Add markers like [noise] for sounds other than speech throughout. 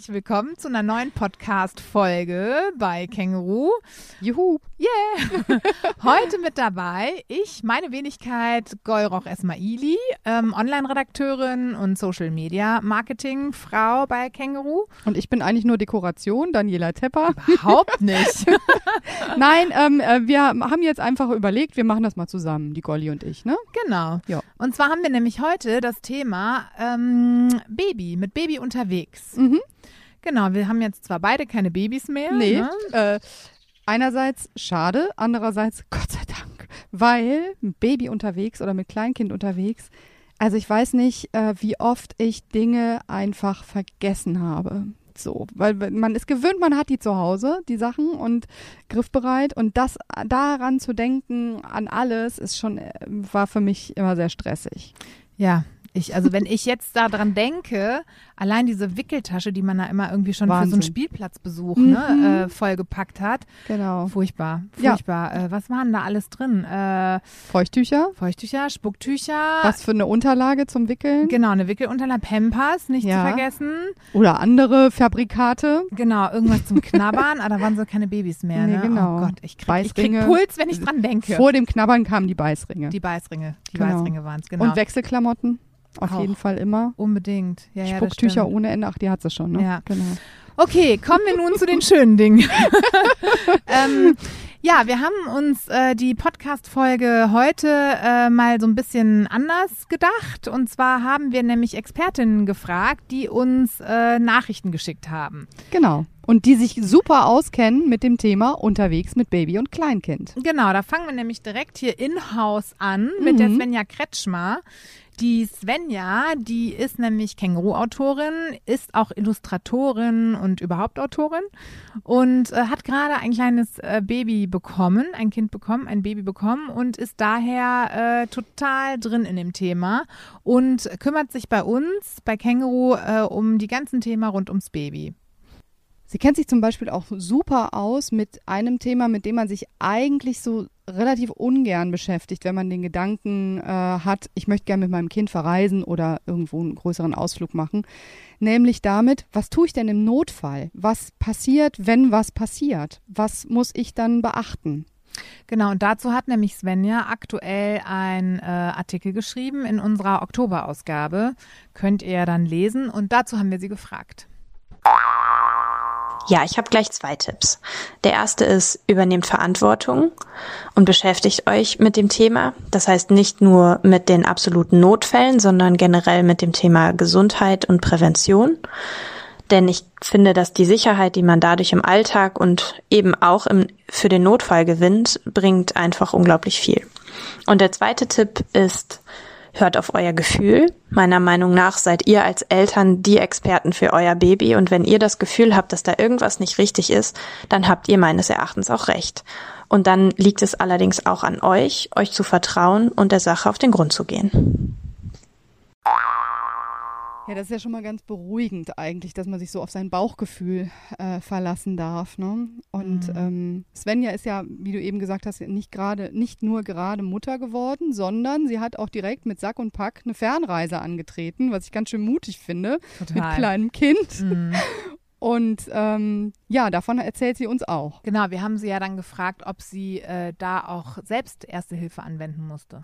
herzlich willkommen zu einer neuen Podcast-Folge bei Känguru. Juhu. Yeah! [laughs] Heute mit dabei ich, meine Wenigkeit Golroch Esmaili, ähm, Online-Redakteurin und Social-Media-Marketing-Frau bei Känguru. Und ich bin eigentlich nur Dekoration, Daniela Tepper. Überhaupt nicht. [laughs] Nein, ähm, äh, wir haben jetzt einfach überlegt, wir machen das mal zusammen, die Golli und ich, ne? Genau. Ja. Und zwar haben wir nämlich heute das Thema ähm, Baby, mit Baby unterwegs. Mhm. Genau, wir haben jetzt zwar beide keine Babys mehr. Nee. Ne? Äh, einerseits schade, andererseits [laughs] Gott sei Dank, weil Baby unterwegs oder mit Kleinkind unterwegs, also ich weiß nicht, äh, wie oft ich Dinge einfach vergessen habe. So, weil man ist gewöhnt, man hat die zu Hause, die Sachen und griffbereit und das daran zu denken an alles ist schon äh, war für mich immer sehr stressig. Ja, ich, also wenn ich jetzt daran denke, allein diese Wickeltasche, die man da immer irgendwie schon für so einen Wahnsinn. Spielplatzbesuch Mhm. ne, äh, vollgepackt hat. Genau. Furchtbar, Ja. furchtbar. Äh, was waren da alles drin? Äh, Feuchttücher, Feuchttücher, Spucktücher. was für eine Unterlage zum Wickeln Genau, eine Wickelunterlage, Pampers, nicht Ja. zu vergessen. oder andere Fabrikate. Genau, irgendwas zum Knabbern, aber da waren so keine Babys mehr. Nee, ne? genau. Oh Gott, ich krieg, ich krieg. Puls, wenn ich dran denke. Vor dem Knabbern kamen die Beißringe. Die Beißringe, die Genau. Beißringe waren es, genau. Und Wechselklamotten. Auf Auch. jeden Fall immer. Unbedingt. Ja, ja, Spucktücher ohne Ende. Ach, die hat sie schon, ne? Ja. Genau. Okay, kommen wir nun zu den schönen Dingen. [laughs] ähm, ja, wir haben uns äh, die Podcast-Folge heute äh, mal so ein bisschen anders gedacht. Und zwar haben wir nämlich Expertinnen gefragt, die uns äh, Nachrichten geschickt haben. Genau. Und die sich super auskennen mit dem Thema unterwegs mit Baby und Kleinkind. Genau, da fangen wir nämlich direkt hier in-house an mit der Mhm. Svenja Kretschmer. Die Svenja, die ist nämlich Känguru-Autorin, ist auch Illustratorin und überhaupt Autorin und äh, hat gerade ein kleines äh, Baby bekommen, ein Kind bekommen, ein Baby bekommen und ist daher äh, total drin in dem Thema und kümmert sich bei uns, bei Känguru, äh, um die ganzen Themen rund ums Baby. Sie kennt sich zum Beispiel auch super aus mit einem Thema, mit dem man sich eigentlich so relativ ungern beschäftigt, wenn man den Gedanken äh, hat, ich möchte gerne mit meinem Kind verreisen oder irgendwo einen größeren Ausflug machen. Nämlich damit, was tue ich denn im Notfall? Was passiert, wenn was passiert? Was muss ich dann beachten? Genau, und dazu hat nämlich Svenja aktuell ein äh, Artikel geschrieben in unserer Oktoberausgabe. Könnt ihr dann lesen und dazu haben wir sie gefragt. Ja, ich habe gleich zwei Tipps. Der erste ist, übernehmt Verantwortung und beschäftigt euch mit dem Thema. Das heißt nicht nur mit den absoluten Notfällen, sondern generell mit dem Thema Gesundheit und Prävention. Denn ich finde, dass die Sicherheit, die man dadurch im Alltag und eben auch im, für den Notfall gewinnt, bringt einfach unglaublich viel. Und der zweite Tipp ist, hört auf euer Gefühl. Meiner Meinung nach seid ihr als Eltern die Experten für euer Baby und wenn ihr das Gefühl habt, dass da irgendwas nicht richtig ist, dann habt ihr meines Erachtens auch recht. Und dann liegt es allerdings auch an euch, euch zu vertrauen und der Sache auf den Grund zu gehen. Ja, das ist ja schon mal ganz beruhigend eigentlich, dass man sich so auf sein Bauchgefühl äh, verlassen darf. Ne? Und Mhm. ähm, Svenja ist ja, wie du eben gesagt hast, nicht gerade, nicht nur gerade Mutter geworden, sondern sie hat auch direkt mit Sack und Pack eine Fernreise angetreten, was ich ganz schön mutig finde mit Total. kleinem Kind. Mhm. [laughs] Und ähm, ja, davon erzählt sie uns auch. Genau, wir haben sie ja dann gefragt, ob sie äh, da auch selbst Erste Hilfe anwenden musste.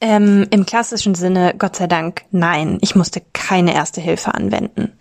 Ähm, Im klassischen Sinne, Gott sei Dank, nein, ich musste keine erste Hilfe anwenden.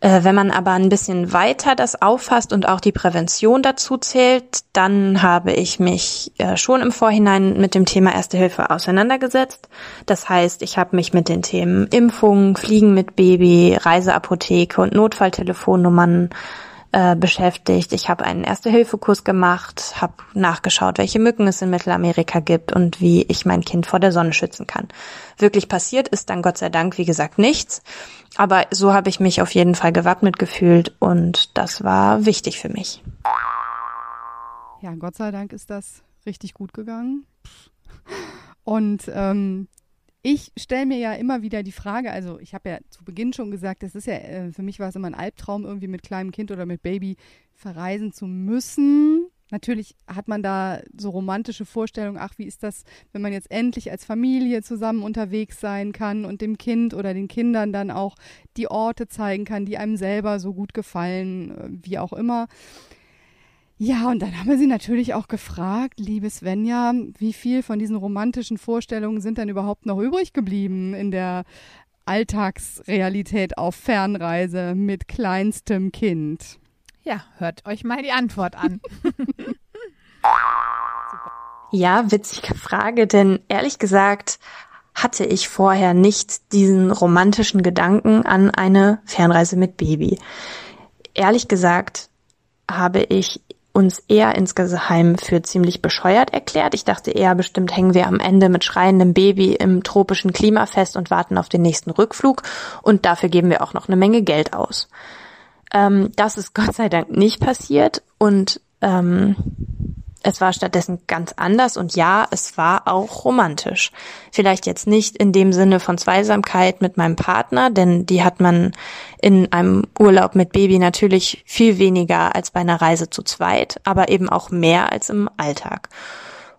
Äh, wenn man aber ein bisschen weiter das auffasst und auch die Prävention dazu zählt, dann habe ich mich äh, schon im Vorhinein mit dem Thema Erste Hilfe auseinandergesetzt. Das heißt, ich habe mich mit den Themen Impfung, Fliegen mit Baby, Reiseapotheke und Notfalltelefonnummern äh, beschäftigt. Ich habe einen Erste-Hilfe-Kurs gemacht, habe nachgeschaut, welche Mücken es in Mittelamerika gibt und wie ich mein Kind vor der Sonne schützen kann. Wirklich passiert ist dann Gott sei Dank, wie gesagt, nichts. Aber so habe ich mich auf jeden Fall gewappnet gefühlt und das war wichtig für mich. Ja, Gott sei Dank ist das richtig gut gegangen. Und ähm, ich stelle mir ja immer wieder die Frage, also ich habe ja zu Beginn schon gesagt, das ist ja, äh, für mich war es immer ein Albtraum, irgendwie mit kleinem Kind oder mit Baby verreisen zu müssen. Natürlich hat man da so romantische Vorstellungen, ach, wie ist das, wenn man jetzt endlich als Familie zusammen unterwegs sein kann und dem Kind oder den Kindern dann auch die Orte zeigen kann, die einem selber so gut gefallen, äh, wie auch immer. Ja, und dann haben wir sie natürlich auch gefragt, liebe Svenja, wie viel von diesen romantischen Vorstellungen sind denn überhaupt noch übrig geblieben in der Alltagsrealität auf Fernreise mit kleinstem Kind? Ja, hört euch mal die Antwort an. [laughs] ja, witzige Frage, denn ehrlich gesagt hatte ich vorher nicht diesen romantischen Gedanken an eine Fernreise mit Baby. Ehrlich gesagt habe ich uns eher insgeheim für ziemlich bescheuert erklärt. Ich dachte eher, bestimmt hängen wir am Ende mit schreiendem Baby im tropischen Klima fest und warten auf den nächsten Rückflug und dafür geben wir auch noch eine Menge Geld aus. Ähm, das ist Gott sei Dank nicht passiert und ähm, es war stattdessen ganz anders und ja, es war auch romantisch. Vielleicht jetzt nicht in dem Sinne von Zweisamkeit mit meinem Partner, denn die hat man in einem Urlaub mit Baby natürlich viel weniger als bei einer Reise zu zweit, aber eben auch mehr als im Alltag.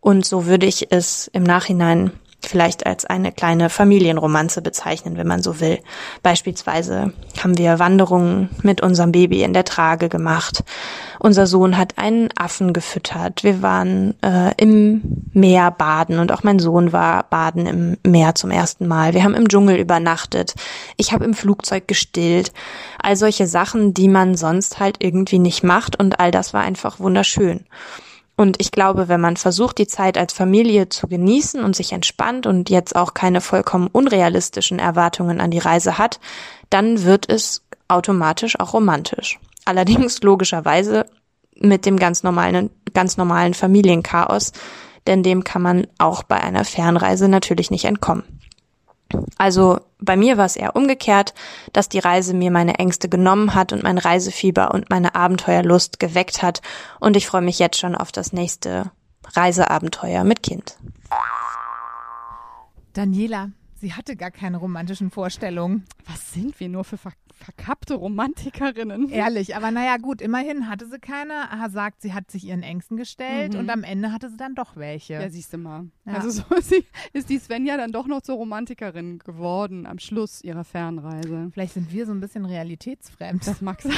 Und so würde ich es im Nachhinein vielleicht als eine kleine Familienromanze bezeichnen, wenn man so will. Beispielsweise haben wir Wanderungen mit unserem Baby in der Trage gemacht. Unser Sohn hat einen Affen gefüttert. Wir waren äh, im Meer baden und auch mein Sohn war baden im Meer zum ersten Mal. Wir haben im Dschungel übernachtet. Ich habe im Flugzeug gestillt. All solche Sachen, die man sonst halt irgendwie nicht macht und all das war einfach wunderschön. Und ich glaube, wenn man versucht, die Zeit als Familie zu genießen und sich entspannt und jetzt auch keine vollkommen unrealistischen Erwartungen an die Reise hat, dann wird es automatisch auch romantisch. Allerdings logischerweise mit dem ganz normalen, ganz normalen Familienchaos, denn dem kann man auch bei einer Fernreise natürlich nicht entkommen. Also bei mir war es eher umgekehrt, dass die Reise mir meine Ängste genommen hat und mein Reisefieber und meine Abenteuerlust geweckt hat und ich freue mich jetzt schon auf das nächste Reiseabenteuer mit Kind. Daniela, sie hatte gar keine romantischen Vorstellungen. Was sind wir nur für Ver verkappte Romantikerinnen? [laughs] Ehrlich, aber naja, gut, immerhin hatte sie keine. Er sagt, sie hat sich ihren Ängsten gestellt mhm. und am Ende hatte sie dann doch welche. Ja, siehst du mal. Ja. Also so ist, [laughs] sie, ist die Svenja dann doch noch zur Romantikerin geworden am Schluss ihrer Fernreise. Vielleicht sind wir so ein bisschen realitätsfremd. Das mag [laughs] sein.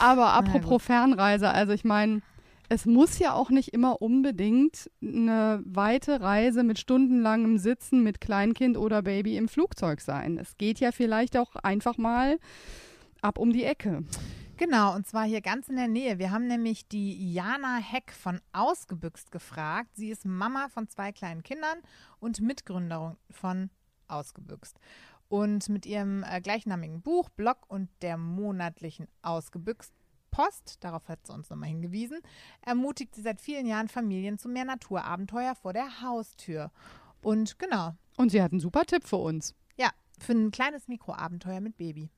aber apropos Fernreise, also ich meine, es muss ja auch nicht immer unbedingt eine weite Reise mit stundenlangem Sitzen mit Kleinkind oder Baby im Flugzeug sein. Es geht ja vielleicht auch einfach mal ab um die Ecke. Genau, und zwar hier ganz in der Nähe. Wir haben nämlich die Jana Heck von Ausgebüxt gefragt. Sie ist Mama von zwei kleinen Kindern und Mitgründerin von Ausgebüxt. Und mit ihrem äh, gleichnamigen Buch, Blog und der monatlichen Ausgebüxt Post, darauf hat sie uns nochmal hingewiesen, ermutigt sie seit vielen Jahren Familien zu mehr Naturabenteuer vor der Haustür. Und genau. Und sie hat einen super Tipp für uns. Ja, für ein kleines Mikroabenteuer mit Baby.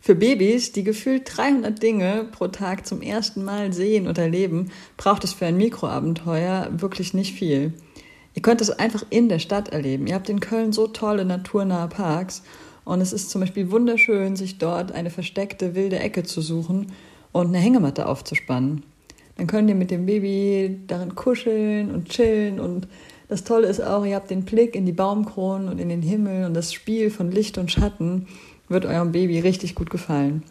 Für Babys, die gefühlt 300 Dinge pro Tag zum ersten Mal sehen und erleben, braucht es für ein Mikroabenteuer wirklich nicht viel. Ihr könnt es einfach in der Stadt erleben. Ihr habt in Köln so tolle naturnahe Parks und es ist zum Beispiel wunderschön, sich dort eine versteckte wilde Ecke zu suchen und eine Hängematte aufzuspannen. Dann könnt ihr mit dem Baby darin kuscheln und chillen und das Tolle ist auch, ihr habt den Blick in die Baumkronen und in den Himmel und das Spiel von Licht und Schatten wird eurem Baby richtig gut gefallen.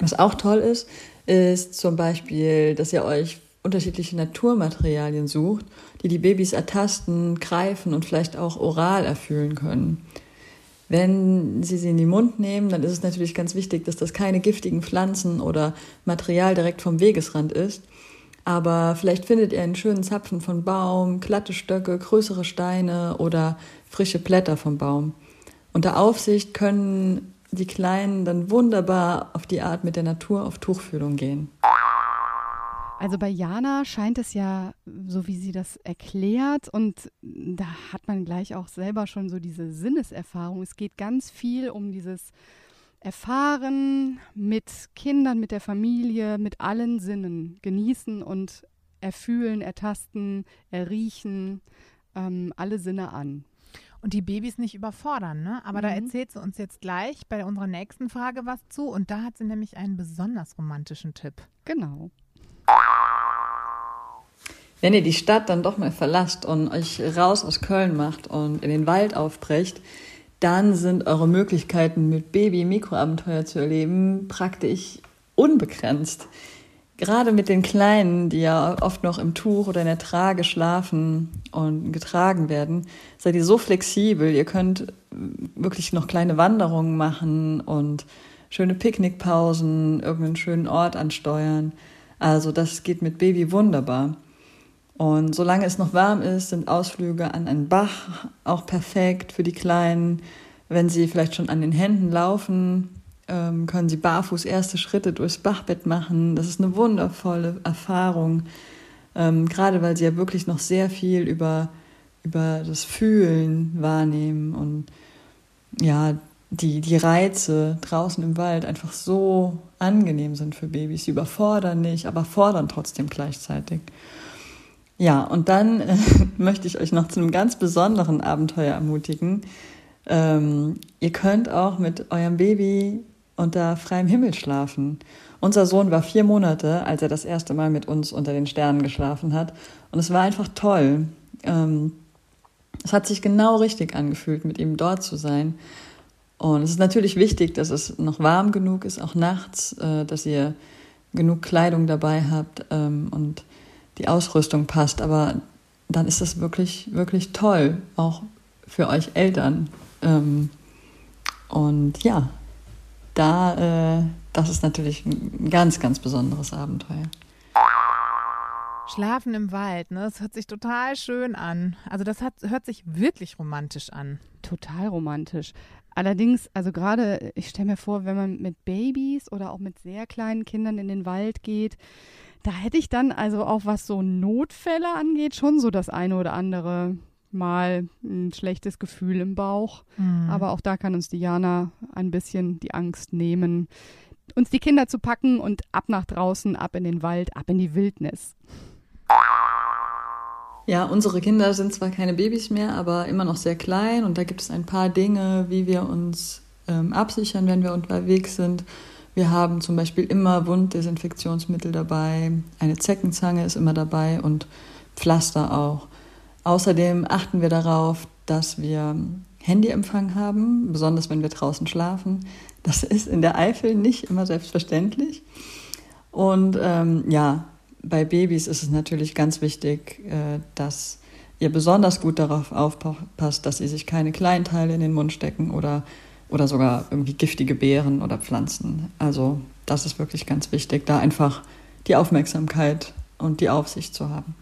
Was auch toll ist, ist zum Beispiel, dass ihr euch unterschiedliche Naturmaterialien sucht, die die Babys ertasten, greifen und vielleicht auch oral erfüllen können. Wenn Sie sie in den Mund nehmen, dann ist es natürlich ganz wichtig, dass das keine giftigen Pflanzen oder Material direkt vom Wegesrand ist. Aber vielleicht findet ihr einen schönen Zapfen von Baum, glatte Stöcke, größere Steine oder frische Blätter vom Baum. Unter Aufsicht können die Kleinen dann wunderbar auf die Art mit der Natur auf Tuchfühlung gehen. Also bei Jana scheint es ja, so wie sie das erklärt, und da hat man gleich auch selber schon so diese Sinneserfahrung. Es geht ganz viel um dieses Erfahren mit Kindern, mit der Familie, mit allen Sinnen. Genießen und erfühlen, ertasten, erriechen, ähm, alle Sinne an. und die Babys nicht überfordern. Ne? Aber da Mhm. erzählt sie uns jetzt gleich bei unserer nächsten Frage was zu. Und da hat sie nämlich einen besonders romantischen Tipp. Genau. Wenn ihr die Stadt dann doch mal verlasst und euch raus aus Köln macht und in den Wald aufbrecht, dann sind eure Möglichkeiten mit Baby Mikroabenteuer zu erleben praktisch unbegrenzt. Gerade mit den Kleinen, die ja oft noch im Tuch oder in der Trage schlafen und getragen werden, seid ihr so flexibel. Ihr könnt wirklich noch kleine Wanderungen machen und schöne Picknickpausen, irgendeinen schönen Ort ansteuern. Also das geht mit Baby wunderbar. Und solange es noch warm ist, sind Ausflüge an einen Bach auch perfekt für die Kleinen. Wenn sie vielleicht schon an den Händen laufen, ähm, können sie barfuß erste Schritte durchs Bachbett machen. Das ist eine wundervolle Erfahrung, ähm, gerade weil sie ja wirklich noch sehr viel über, über das Fühlen wahrnehmen und ja, die, die Reize draußen im Wald einfach so angenehm sind für Babys. Sie überfordern nicht, aber fordern trotzdem gleichzeitig. Ja, und dann äh, [laughs] möchte ich euch noch zu einem ganz besonderen Abenteuer ermutigen. Ähm, ihr könnt auch mit eurem Baby unter freiem Himmel schlafen. Unser Sohn war vier Monate, als er das erste Mal mit uns unter den Sternen geschlafen hat. Und es war einfach toll. Ähm, es hat sich genau richtig angefühlt, mit ihm dort zu sein. Und es ist natürlich wichtig, dass es noch warm genug ist, auch nachts, äh, dass ihr genug Kleidung dabei habt ähm, und die Ausrüstung passt. Aber dann ist das wirklich, wirklich toll, auch für euch Eltern. Ähm, und ja, da, äh, das ist natürlich ein ganz, ganz besonderes Abenteuer. Schlafen im Wald, ne? Das hört sich total schön an. Also das hat, hört sich wirklich romantisch an. Total romantisch. Allerdings, also gerade, ich stelle mir vor, wenn man mit Babys oder auch mit sehr kleinen Kindern in den Wald geht, da hätte ich dann also auch was so Notfälle angeht, schon so das eine oder andere Mal ein schlechtes Gefühl im Bauch. Mhm. Aber auch da kann uns Diana ein bisschen die Angst nehmen, uns die Kinder zu packen und ab nach draußen, ab in den Wald, ab in die Wildnis. Ja, unsere Kinder sind zwar keine Babys mehr, aber immer noch sehr klein und da gibt es ein paar Dinge, wie wir uns ähm, absichern, wenn wir unterwegs sind. Wir haben zum Beispiel immer Wunddesinfektionsmittel dabei, eine Zeckenzange ist immer dabei und Pflaster auch. Außerdem achten wir darauf, dass wir Handyempfang haben, besonders wenn wir draußen schlafen. Das ist in der Eifel nicht immer selbstverständlich. Und ähm, ja, bei Babys ist es natürlich ganz wichtig, äh, dass ihr besonders gut darauf aufpasst, dass sie sich keine Kleinteile in den Mund stecken oder, oder sogar irgendwie giftige Beeren oder Pflanzen. Also das ist wirklich ganz wichtig, da einfach die Aufmerksamkeit und die Aufsicht zu haben.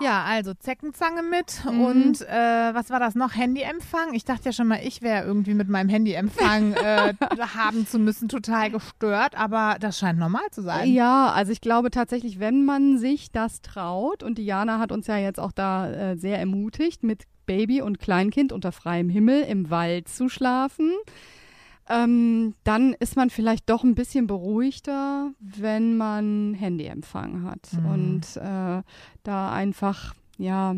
Ja, also Zeckenzange mit Mhm. und äh, was war das noch? Handyempfang? Ich dachte ja schon mal, ich wäre irgendwie mit meinem Handyempfang [laughs] äh, haben zu müssen total gestört, aber das scheint normal zu sein. Ja, also ich glaube tatsächlich, wenn man sich das traut, und Diana hat uns ja jetzt auch da äh, sehr ermutigt, mit Baby und Kleinkind unter freiem Himmel im Wald zu schlafen, ähm, dann ist man vielleicht doch ein bisschen beruhigter, wenn man Handyempfang hat Mhm. und äh, da einfach, ja,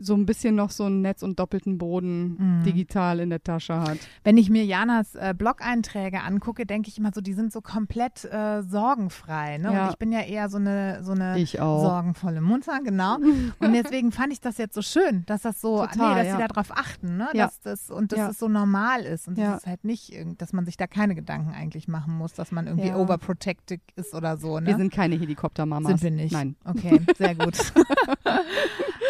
so ein bisschen noch so ein Netz und doppelten Boden Mhm. digital in der Tasche hat. Wenn ich mir Janas äh, Blog-Einträge angucke, denke ich immer so, die sind so komplett äh, sorgenfrei. Ne? Ja. Und ich bin ja eher so eine, so eine sorgenvolle Mutter, genau. [laughs] Und deswegen fand ich das jetzt so schön, dass das so, Total, nee, dass ja. sie darauf achten, ne? Ja. dass das, und dass Ja. es so normal ist und dass es halt nicht, dass man sich da keine Gedanken eigentlich machen muss, dass man irgendwie overprotected ist oder so. Ne? Wir sind keine Helikoptermamas. Sind wir nicht. Nein. Okay, sehr gut. [laughs]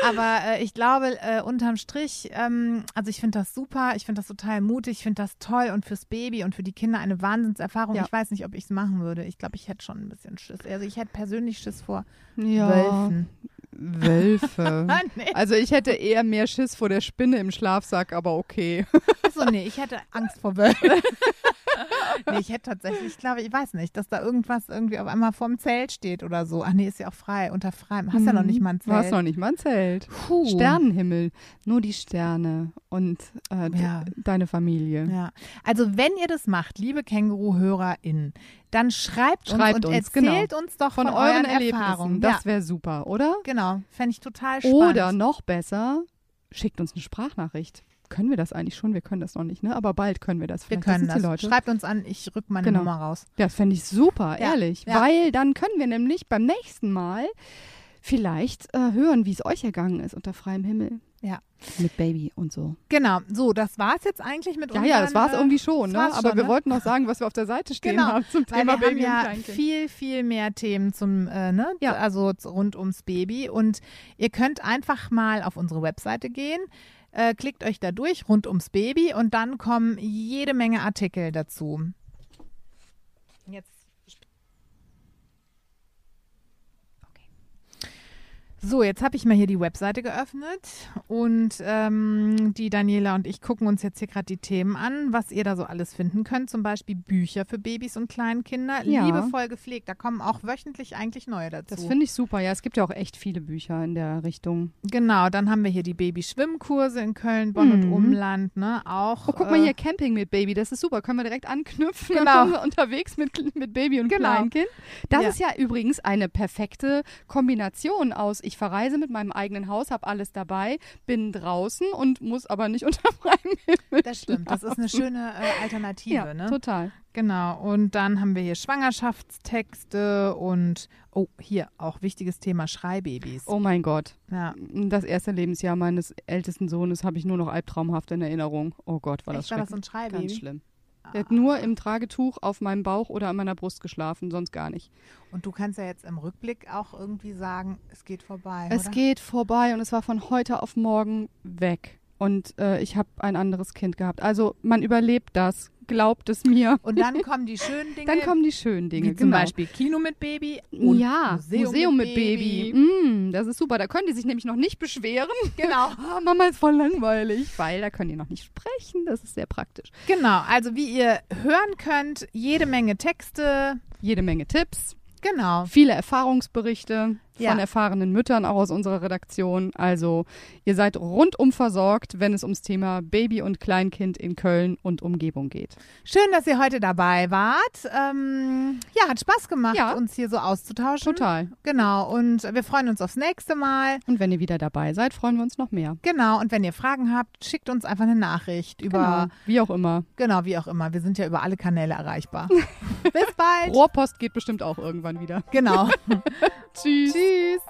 Aber äh, ich glaube, äh, unterm Strich, ähm, also ich finde das super, ich finde das total mutig, ich finde das toll und fürs Baby und für die Kinder eine Wahnsinnserfahrung. Ja. Ich weiß nicht, ob ich es machen würde. Ich glaube, ich hätte schon ein bisschen Schiss. Also ich hätte persönlich Schiss vor Ja. Wölfen. Wölfe. [laughs] nee. Also ich hätte eher mehr Schiss vor der Spinne im Schlafsack, aber okay. Achso, nee, ich hätte Angst vor Wölfen. [laughs] nee, ich hätte tatsächlich, ich glaube, ich weiß nicht, dass da irgendwas irgendwie auf einmal vorm Zelt steht oder so. Ach nee, ist ja auch frei, unter freiem. Hast ja noch nicht mal ein Mhm. Du hast Zelt. noch nicht mal ein Zelt. Puh. Sternenhimmel, nur die Sterne und äh, Ja. deine Familie. Ja, also wenn ihr das macht, liebe Känguru-HörerInnen, dann schreibt, Schreibt uns und uns, genau. erzählt uns doch Von, von, euren Erfahrungen. Erlebnissen, Ja, das wäre super, oder? genau, fände ich total spannend. Oder noch besser, schickt uns eine Sprachnachricht. Können wir das eigentlich schon? Wir können das noch nicht, ne? Aber bald können wir das. Wir Vielleicht können wissen's das. Leute. Schreibt uns an, ich rück meine Genau. Nummer raus. Ja, das fände ich super, Ja, ehrlich. ja. Weil dann können wir nämlich beim nächsten Mal vielleicht äh, hören, wie es euch ergangen ist unter freiem Himmel. Ja. Mit Baby und so. Genau, so, das war's jetzt eigentlich mit Ja, unseren, ja, das war es äh, irgendwie schon, ne? Aber schon, wir ne? wollten noch sagen, was wir auf der Seite stehen Genau, haben zum Thema wir Baby haben und ja Kleinkind. viel, viel mehr Themen zum, äh, ne? Ja. Also rund ums Baby. Und ihr könnt einfach mal auf unsere Webseite gehen, äh, klickt euch da durch, rund ums Baby und dann kommen jede Menge Artikel dazu. Jetzt. So, jetzt habe ich mal hier die Webseite geöffnet und ähm, die Daniela und ich gucken uns jetzt hier gerade die Themen an, was ihr da so alles finden könnt. Zum Beispiel Bücher für Babys und Kleinkinder, Ja. liebevoll gepflegt. Da kommen auch wöchentlich eigentlich neue dazu. Das finde ich super. Ja, es gibt ja auch echt viele Bücher in der Richtung. genau, dann haben wir hier die Baby-Schwimmkurse in Köln, Bonn und Mhm. Umland, ne? Auch. Oh, guck mal äh, hier, Camping mit Baby, das ist super. Können wir direkt anknüpfen. Genau. [laughs] Unterwegs mit, mit Baby und Genau. Kleinkind. Das Ja. ist ja übrigens eine perfekte Kombination aus, ich verreise mit meinem eigenen Haus, habe alles dabei, bin draußen und muss aber nicht [laughs] unter freiem Himmel Das stimmt, das ist eine schöne äh, Alternative, Ja, ne? total. Genau, und dann haben wir hier Schwangerschaftstexte und, oh, hier auch wichtiges Thema Schreibabys. Oh mein Gott. Ja. Das erste Lebensjahr meines ältesten Sohnes habe ich nur noch albtraumhaft in Erinnerung. Oh Gott, war das Echt, war das schrecklich. so ein Schreibaby? Ganz schlimm. Der hat nur im Tragetuch auf meinem Bauch oder an meiner Brust geschlafen, sonst gar nicht. Und du kannst ja jetzt im Rückblick auch irgendwie sagen, es geht vorbei. Es oder? geht vorbei und es war von heute auf morgen weg. Und äh, ich habe ein anderes Kind gehabt. Also man überlebt das, glaubt es mir. Und dann kommen die schönen [laughs] Dinge. Dann kommen die schönen Dinge. wie zum genau. Beispiel Kino mit Baby und ja, Museum, mit, Baby. Mm, das ist super. Da können die sich nämlich noch nicht beschweren. [laughs] Genau. [laughs] Ah, Mama ist voll langweilig, weil da können die noch nicht sprechen. Das ist sehr praktisch. Genau, also wie ihr hören könnt, jede Menge Texte. Jede Menge Tipps, Genau. viele Erfahrungsberichte Ja. von erfahrenen Müttern, auch aus unserer Redaktion. Also ihr seid rundum versorgt, wenn es ums Thema Baby und Kleinkind in Köln und Umgebung geht. Schön, dass ihr heute dabei wart. Ähm, ja, hat Spaß gemacht, Ja. uns hier so auszutauschen. Total. Genau, und wir freuen uns aufs nächste Mal. Und wenn ihr wieder dabei seid, freuen wir uns noch mehr. Genau, und wenn ihr Fragen habt, schickt uns einfach eine Nachricht über, Genau. Wie auch immer. genau, wie auch immer. Wir sind ja über alle Kanäle erreichbar. [laughs] Bis bald. Rohrpost geht bestimmt auch irgendwann wieder. Genau. [laughs] Tschüss. Tschüss.